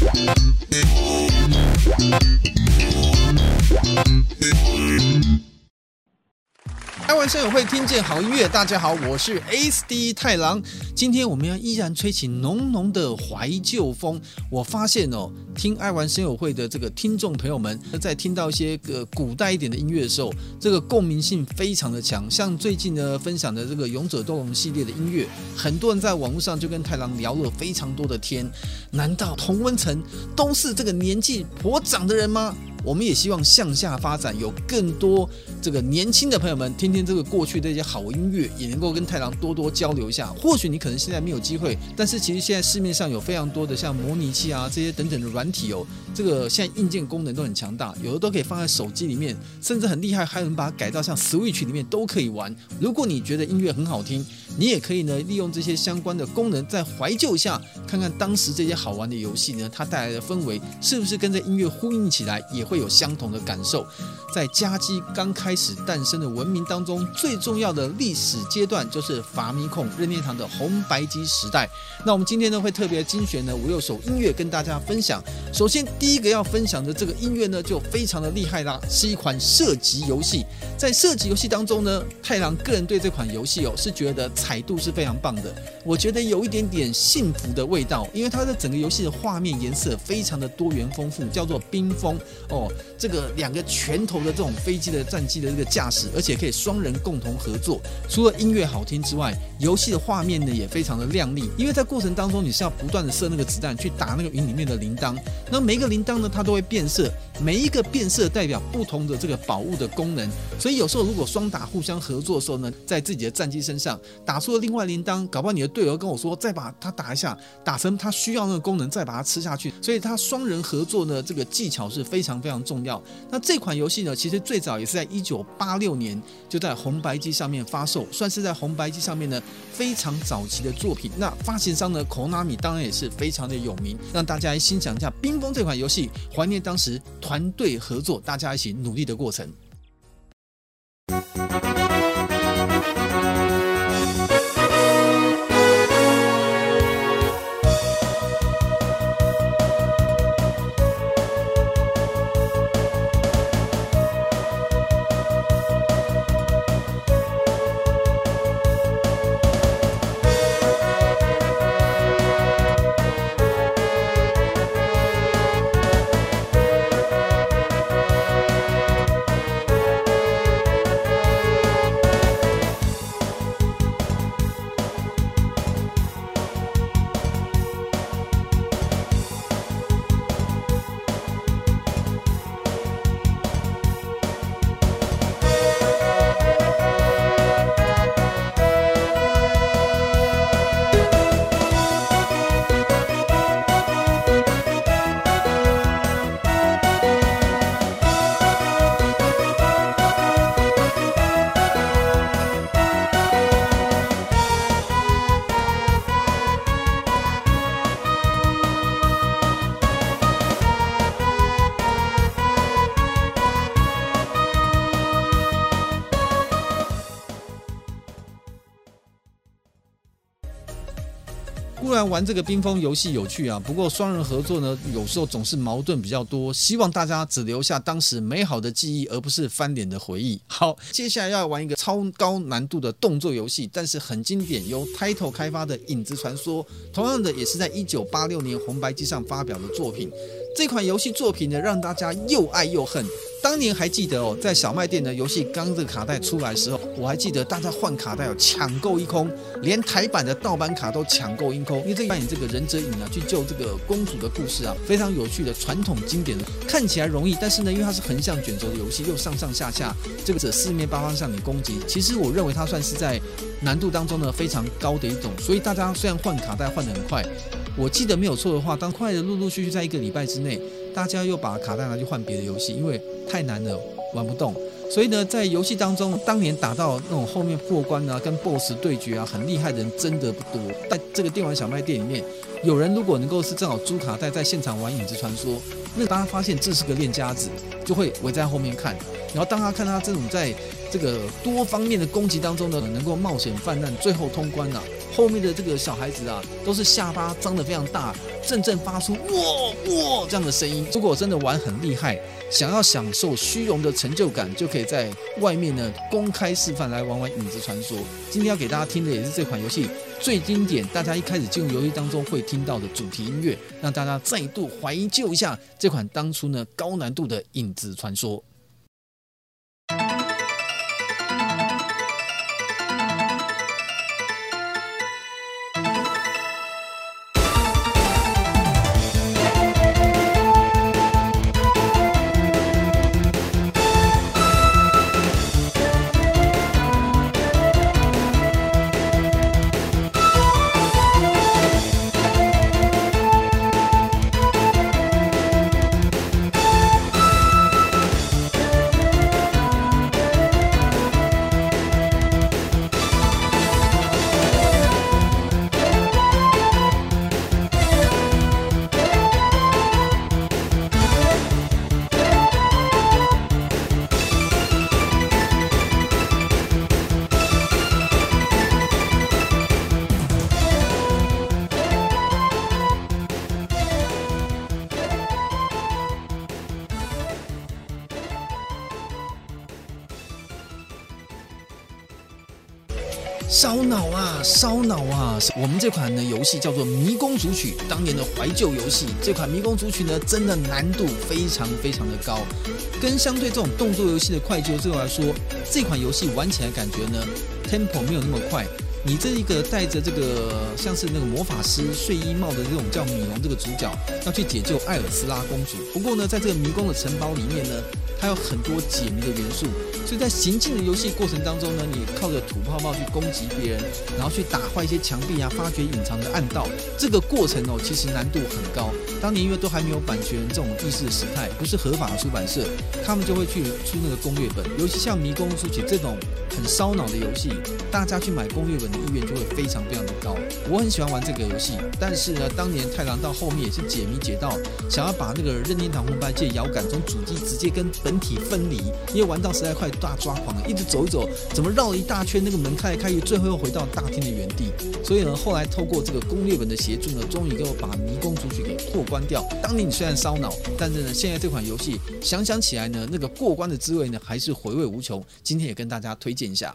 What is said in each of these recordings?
爱玩声友会，听见好音乐。大家好，我是 ASD 太郎。今天我们要依然吹起浓浓的怀旧风。我发现哦，听爱玩声友会的这个听众朋友们，在听到一些个古代一点的音乐的时候，这个共鸣性非常的强。像最近呢分享的这个《勇者斗龙》系列的音乐，很多人在网络上就跟太郎聊了非常多的天。难道同温层都是这个年纪颇长的人吗？我们也希望向下发展，有更多这个年轻的朋友们听听这个过去的一些好音乐，也能够跟太郎多多交流一下。或许你可能现在没有机会，但是其实现在市面上有非常多的像模拟器啊这些等等的软体哦，这个现在硬件功能都很强大，有的都可以放在手机里面，甚至很厉害，还能把它改到像 Switch 里面都可以玩。如果你觉得音乐很好听，你也可以呢利用这些相关的功能，在怀旧一下看看当时这些好玩的游戏呢，它带来的氛围是不是跟这音乐呼应起来，也会有相同的感受。在家机刚开开始诞生的文明当中，最重要的历史阶段就是法米控任天堂的红白机时代。那我们今天呢会特别精选呢五六首音乐跟大家分享。首先第一个要分享的这个音乐呢就非常的厉害啦，是一款射击游戏。在射击游戏当中呢，太郎个人对这款游戏哦是觉得彩度是非常棒的，我觉得有一点点幸福的味道，因为它的整个游戏的画面颜色非常的多元丰富，叫做冰封哦。这个两个拳头。的这种飞机的战机的这个驾驶，而且可以双人共同合作。除了音乐好听之外，游戏的画面呢也非常的亮丽。因为在过程当中，你是要不断的射那个子弹去打那个云里面的铃铛。那每一个铃铛呢，它都会变色，每一个变色代表不同的这个宝物的功能。所以有时候如果双打互相合作的时候呢，在自己的战机身上打出了另外铃铛，搞不好你的队友跟我说再把它打一下，打成它需要那个功能，再把它吃下去。所以它双人合作呢，这个技巧是非常非常重要。那这款游戏呢，其实最早也是在一九八六年就在红白机上面发售，算是在红白机上面呢非常早期的作品。那发行商呢孔纳米当然也是非常的有名。让大家来欣赏一下《冰封》这款游戏，怀念当时团队合作、大家一起努力的过程。玩这个冰封游戏有趣啊，不过双人合作呢，有时候总是矛盾比较多。希望大家只留下当时美好的记忆，而不是翻脸的回忆。好，接下来要玩一个超高难度的动作游戏，但是很经典，由 Title 开发的《影子传说》，同样的也是在一九八六年红白机上发表的作品。这款游戏作品呢，让大家又爱又恨。当年还记得哦，在小卖店的游戏刚这个卡带出来的时候，我还记得大家换卡带有抢购一空，连台版的盗版卡都抢购一空。因为这扮演这个忍者影啊，去救这个公主的故事啊，非常有趣的传统经典的，看起来容易，但是呢，因为它是横向卷轴的游戏，又上上下下，这个者四面八方向你攻击。其实我认为它算是在难度当中呢非常高的一种，所以大家虽然换卡带换得很快，我记得没有错的话，当快的陆陆续续在一个礼拜之内。大家又把卡带拿去换别的游戏，因为太难了，玩不动。所以呢，在游戏当中，当年打到那种后面过关啊、跟 BOSS 对决啊，很厉害的人真的不多。但这个电玩小卖店里面，有人如果能够是正好租卡带在现场玩《影子传说》，那大家发现这是个练家子，就会围在后面看。然后当他看他这种在这个多方面的攻击当中呢，能够冒险犯难，最后通关啊。后面的这个小孩子啊，都是下巴张得非常大，阵阵发出哇哇这样的声音。如果真的玩很厉害，想要享受虚荣的成就感，就可以在外面呢公开示范来玩玩《影子传说》。今天要给大家听的也是这款游戏最经典，大家一开始进入游戏当中会听到的主题音乐，让大家再度怀旧一下这款当初呢高难度的《影子传说》。烧脑啊，烧脑啊！我们这款呢游戏叫做《迷宫组曲》，当年的怀旧游戏。这款《迷宫组曲》呢，真的难度非常非常的高，跟相对这种动作游戏的快旧这个来说，这款游戏玩起来感觉呢，tempo 没有那么快。你这一个戴着这个像是那个魔法师睡衣帽的这种叫米龙这个主角，要去解救艾尔斯拉公主。不过呢，在这个迷宫的城堡里面呢，它有很多解谜的元素，所以在行进的游戏过程当中呢，你靠着吐泡泡去攻击别人，然后去打坏一些墙壁啊，发掘隐藏的暗道。这个过程哦，其实难度很高。当年因为都还没有版权这种意识的时态，不是合法的出版社，他们就会去出那个攻略本。尤其像迷宫组曲这种很烧脑的游戏，大家去买攻略本的意愿就会非常非常的高。我很喜欢玩这个游戏，但是呢，当年太郎到后面也是解谜解到，想要把那个任天堂红白机摇杆从主机直接跟本体分离，因为玩到实在快大抓狂了，一直走一走，怎么绕了一大圈，那个门开开去，最后又回到大厅的原地。所以呢，后来透过这个攻略本的协助呢，终于给我把迷宫主曲给过关掉。当年你虽然烧脑，但是呢，现在这款游戏想想起来呢，那个过关的滋味呢，还是回味无穷。今天也跟大家推荐一下。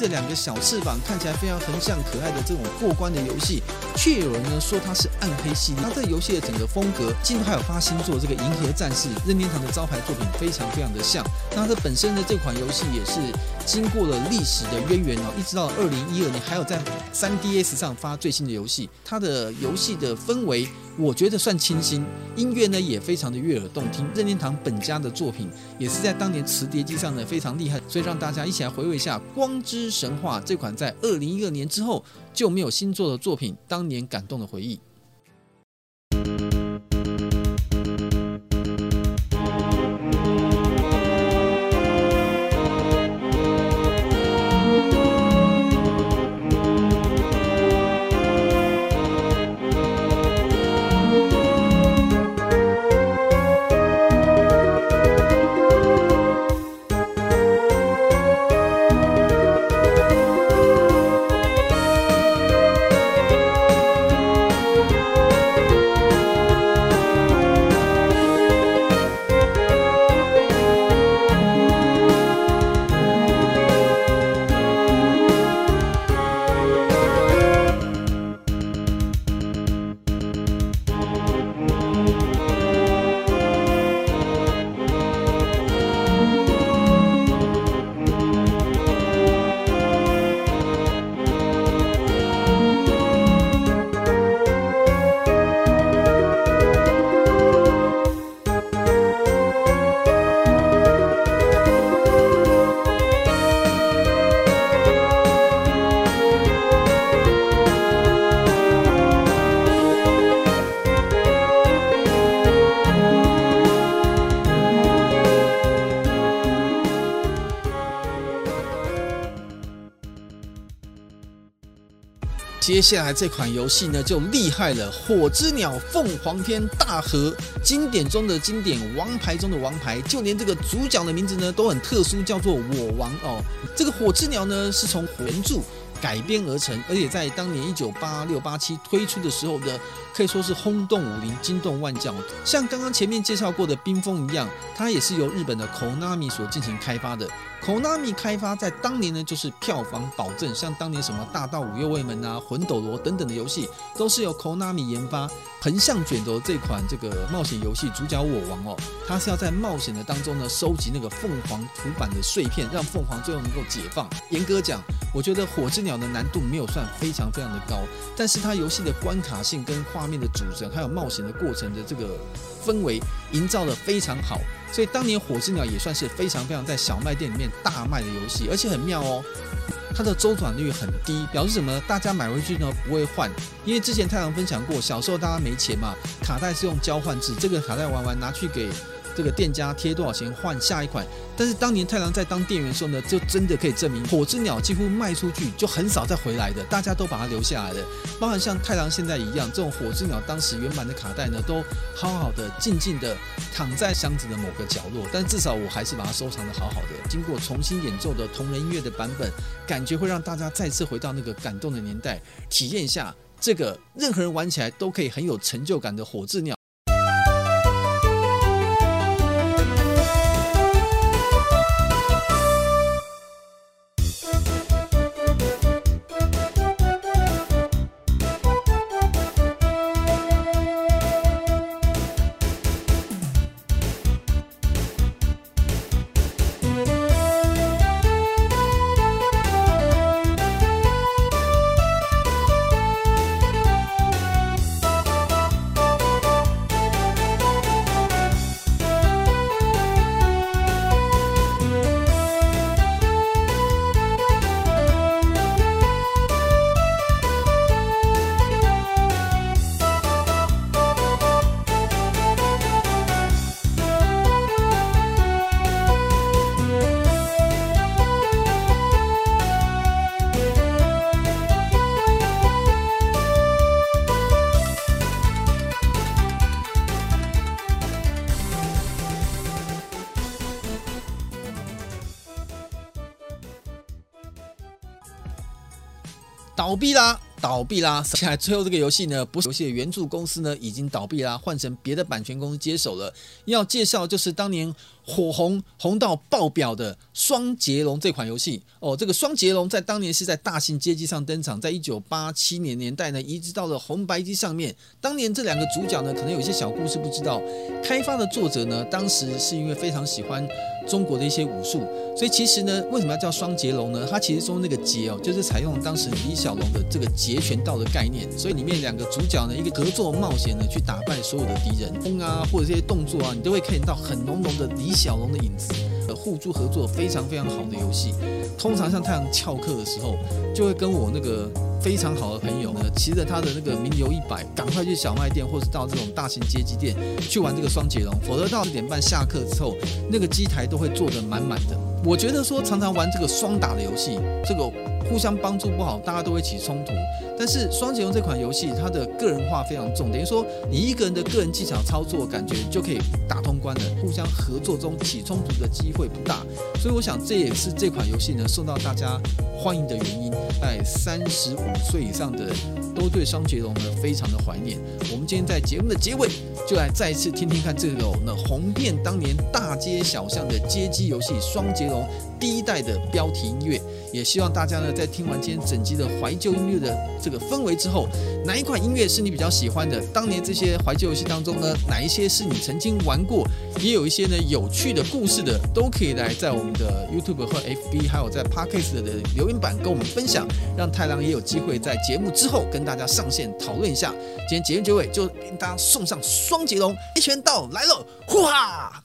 这两个小翅膀，看起来非常横向可爱的这种过关的游戏，却有人呢说它是暗黑系列。它这游戏的整个风格，近还有发新作这个《银河战士》，任天堂的招牌作品，非常非常的像。那它本身的这款游戏也是经过了历史的渊源哦，一直到二零一二年，还有在 3DS 上发最新的游戏。它的游戏的氛围，我觉得算清新，音乐呢也非常的悦耳动听。任天堂本家的作品，也是在当年磁碟机上呢非常厉害，所以让大家一起来回味一下。《光之神话》这款在二零一二年之后就没有新作的作品，当年感动的回忆。接下来这款游戏呢就厉害了，《火之鸟凤凰篇大和》经典中的经典，王牌中的王牌，就连这个主角的名字呢都很特殊，叫做我王哦。这个火之鸟呢是从原著改编而成，而且在当年一九八六八七推出的时候呢，可以说是轰动武林，惊动万教。像刚刚前面介绍过的冰封一样，它也是由日本的 Konami 所进行开发的。Konami 开发在当年呢，就是票房保证，像当年什么《大盗五右卫门》啊、《魂斗罗》等等的游戏，都是由 Konami 研发。横向卷轴这款这个冒险游戏，主角我王哦，他是要在冒险的当中呢，收集那个凤凰图版的碎片，让凤凰最后能够解放。严格讲，我觉得《火之鸟》的难度没有算非常非常的高，但是它游戏的关卡性跟画画面的组成，还有冒险的过程的这个氛围营造的非常好。所以当年《火之鸟》也算是非常非常在小卖店里面大卖的游戏，而且很妙哦，它的周转率很低，表示什么呢？大家买回去呢不会换，因为之前太阳分享过，小时候大家没钱嘛，卡带是用交换制，这个卡带玩完拿去给。这个店家贴多少钱换下一款？但是当年太郎在当店员的时候呢，就真的可以证明，火之鸟几乎卖出去就很少再回来的，大家都把它留下来了。包含像太郎现在一样，这种火之鸟当时原版的卡带呢，都好好的、静静的躺在箱子的某个角落。但至少我还是把它收藏的好好的。经过重新演奏的同人音乐的版本，感觉会让大家再次回到那个感动的年代，体验一下这个任何人玩起来都可以很有成就感的火之鸟。倒闭啦！倒闭啦！现在最后这个游戏呢，不是游戏的原著公司呢，已经倒闭啦，换成别的版权公司接手了。要介绍就是当年。火红红到爆表的双截龙这款游戏哦，这个双截龙在当年是在大型街机上登场，在一九八七年年代呢，移植到了红白机上面。当年这两个主角呢，可能有一些小故事不知道。开发的作者呢，当时是因为非常喜欢中国的一些武术，所以其实呢，为什么要叫双截龙呢？它其实中那个截哦，就是采用当时李小龙的这个截拳道的概念，所以里面两个主角呢，一个合作冒险呢，去打败所有的敌人，风啊或者这些动作啊，你都会看到很浓浓的李小龙的影子，互助合作非常非常好的游戏。通常像太阳翘课的时候，就会跟我那个非常好的朋友呢，骑着他的那个名流一百，赶快去小卖店或者到这种大型街机店去玩这个双截龙。否则到四点半下课之后，那个机台都会坐得满满的。我觉得说常常玩这个双打的游戏，这个互相帮助不好，大家都会起冲突。但是双截龙这款游戏，它的个人化非常重，等于说你一个人的个人技巧操作，感觉就可以打通关了。互相合作中起冲突的机会不大，所以我想这也是这款游戏呢受到大家欢迎的原因。在三十五岁以上的人都对双截龙呢非常的怀念。我们今天在节目的结尾，就来再一次听听看这个呢红遍当年大街小巷的街机游戏双截龙第一代的标题音乐。也希望大家呢在听完今天整集的怀旧音乐的这个氛围之后，哪一款音乐是你比较喜欢的？当年这些怀旧游戏当中呢，哪一些是你曾经玩过，也有一些呢有趣的故事的，都可以来在我们的 YouTube 和 FB，还有在 Podcast 的留言板跟我们分享，让太郎也有机会在节目之后跟大家上线讨论一下。今天节目结尾就给大家送上双截龙，一拳道来了，呼哈！